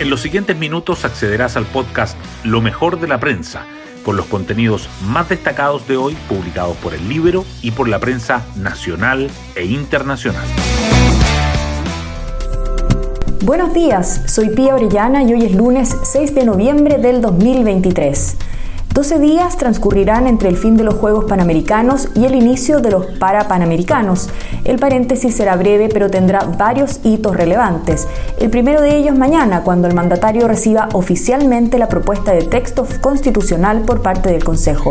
En los siguientes minutos accederás al podcast Lo mejor de la prensa, con los contenidos más destacados de hoy publicados por el libro y por la prensa nacional e internacional. Buenos días, soy Pía Orellana y hoy es lunes 6 de noviembre del 2023. 12 días transcurrirán entre el fin de los Juegos Panamericanos y el inicio de los Parapanamericanos. El paréntesis será breve pero tendrá varios hitos relevantes. El primero de ellos mañana, cuando el mandatario reciba oficialmente la propuesta de texto constitucional por parte del Consejo.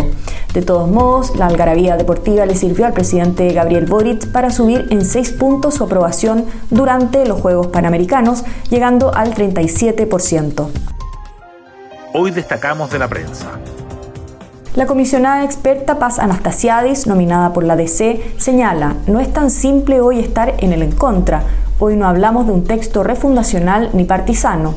De todos modos, la algarabía deportiva le sirvió al presidente Gabriel Boric para subir en seis puntos su aprobación durante los Juegos Panamericanos, llegando al 37%. Hoy destacamos de la prensa. La comisionada experta Paz Anastasiadis, nominada por la DC, señala, no es tan simple hoy estar en el en contra. Hoy no hablamos de un texto refundacional ni partisano.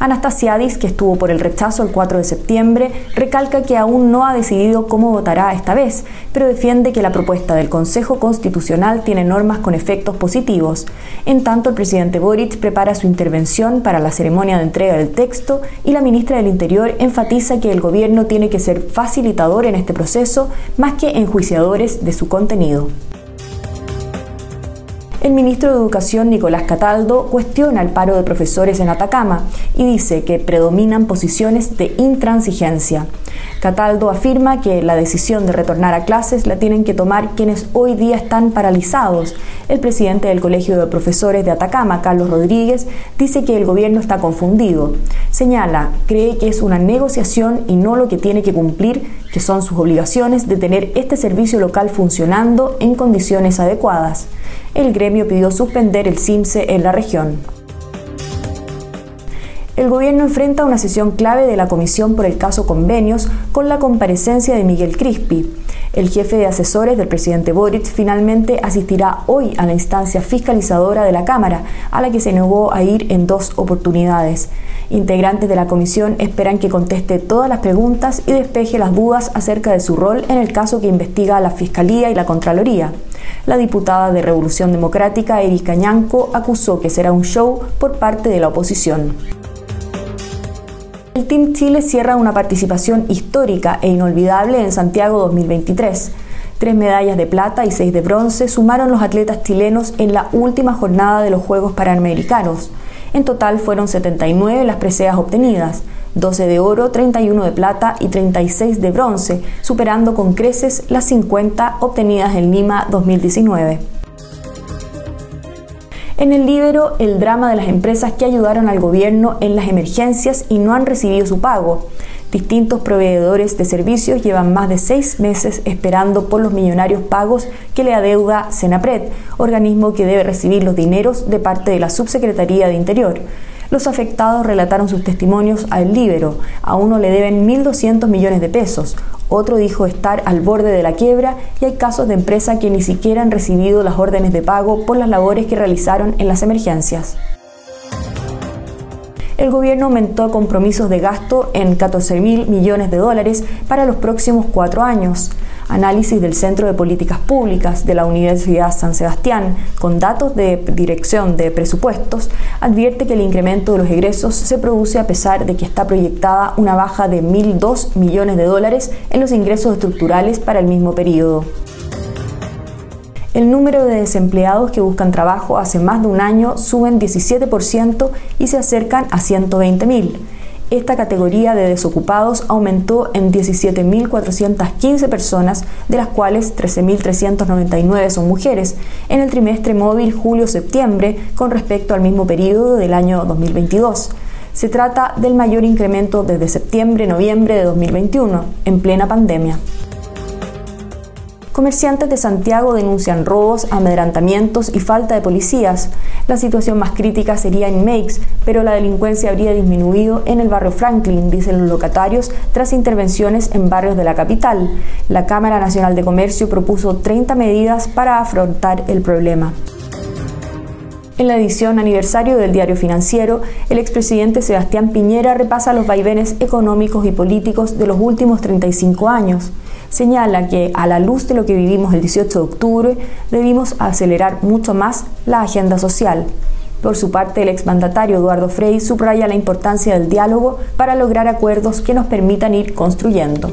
Anastasiadis, que estuvo por el rechazo el 4 de septiembre, recalca que aún no ha decidido cómo votará esta vez, pero defiende que la propuesta del Consejo Constitucional tiene normas con efectos positivos. En tanto, el presidente Boric prepara su intervención para la ceremonia de entrega del texto y la ministra del Interior enfatiza que el gobierno tiene que ser facilitador en este proceso más que enjuiciadores de su contenido. El ministro de Educación, Nicolás Cataldo, cuestiona el paro de profesores en Atacama y dice que predominan posiciones de intransigencia. Cataldo afirma que la decisión de retornar a clases la tienen que tomar quienes hoy día están paralizados. El presidente del Colegio de Profesores de Atacama, Carlos Rodríguez, dice que el gobierno está confundido. Señala, cree que es una negociación y no lo que tiene que cumplir, que son sus obligaciones de tener este servicio local funcionando en condiciones adecuadas el gremio pidió suspender el CIMSE en la región. El gobierno enfrenta una sesión clave de la Comisión por el caso Convenios con la comparecencia de Miguel Crispi. El jefe de asesores del presidente Boric finalmente asistirá hoy a la instancia fiscalizadora de la Cámara, a la que se negó a ir en dos oportunidades. Integrantes de la comisión esperan que conteste todas las preguntas y despeje las dudas acerca de su rol en el caso que investiga la Fiscalía y la Contraloría. La diputada de Revolución Democrática, Erika Ñanco, acusó que será un show por parte de la oposición. El Team Chile cierra una participación histórica e inolvidable en Santiago 2023. Tres medallas de plata y seis de bronce sumaron los atletas chilenos en la última jornada de los Juegos Panamericanos. En total fueron 79 las preseas obtenidas, 12 de oro, 31 de plata y 36 de bronce, superando con creces las 50 obtenidas en Lima 2019. En el libro, el drama de las empresas que ayudaron al gobierno en las emergencias y no han recibido su pago. Distintos proveedores de servicios llevan más de seis meses esperando por los millonarios pagos que le adeuda Senapred, organismo que debe recibir los dineros de parte de la Subsecretaría de Interior. Los afectados relataron sus testimonios al Libero. A uno le deben 1.200 millones de pesos, otro dijo estar al borde de la quiebra y hay casos de empresas que ni siquiera han recibido las órdenes de pago por las labores que realizaron en las emergencias. El gobierno aumentó compromisos de gasto en 14 mil millones de dólares para los próximos cuatro años análisis del Centro de Políticas Públicas de la Universidad San Sebastián, con datos de dirección de presupuestos, advierte que el incremento de los egresos se produce a pesar de que está proyectada una baja de 1.002 millones de dólares en los ingresos estructurales para el mismo periodo. El número de desempleados que buscan trabajo hace más de un año suben 17% y se acercan a 120.000 esta categoría de desocupados aumentó en 17.415 personas, de las cuales 13.399 son mujeres, en el trimestre móvil julio-septiembre con respecto al mismo periodo del año 2022. Se trata del mayor incremento desde septiembre-noviembre de 2021, en plena pandemia. Comerciantes de Santiago denuncian robos, amedrantamientos y falta de policías. La situación más crítica sería en Meix, pero la delincuencia habría disminuido en el barrio Franklin, dicen los locatarios, tras intervenciones en barrios de la capital. La Cámara Nacional de Comercio propuso 30 medidas para afrontar el problema. En la edición aniversario del Diario Financiero, el expresidente Sebastián Piñera repasa los vaivenes económicos y políticos de los últimos 35 años señala que a la luz de lo que vivimos el 18 de octubre, debimos acelerar mucho más la agenda social. Por su parte, el exmandatario Eduardo Frei subraya la importancia del diálogo para lograr acuerdos que nos permitan ir construyendo.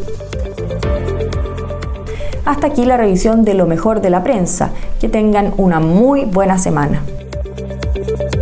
Hasta aquí la revisión de lo mejor de la prensa. Que tengan una muy buena semana. Thank you.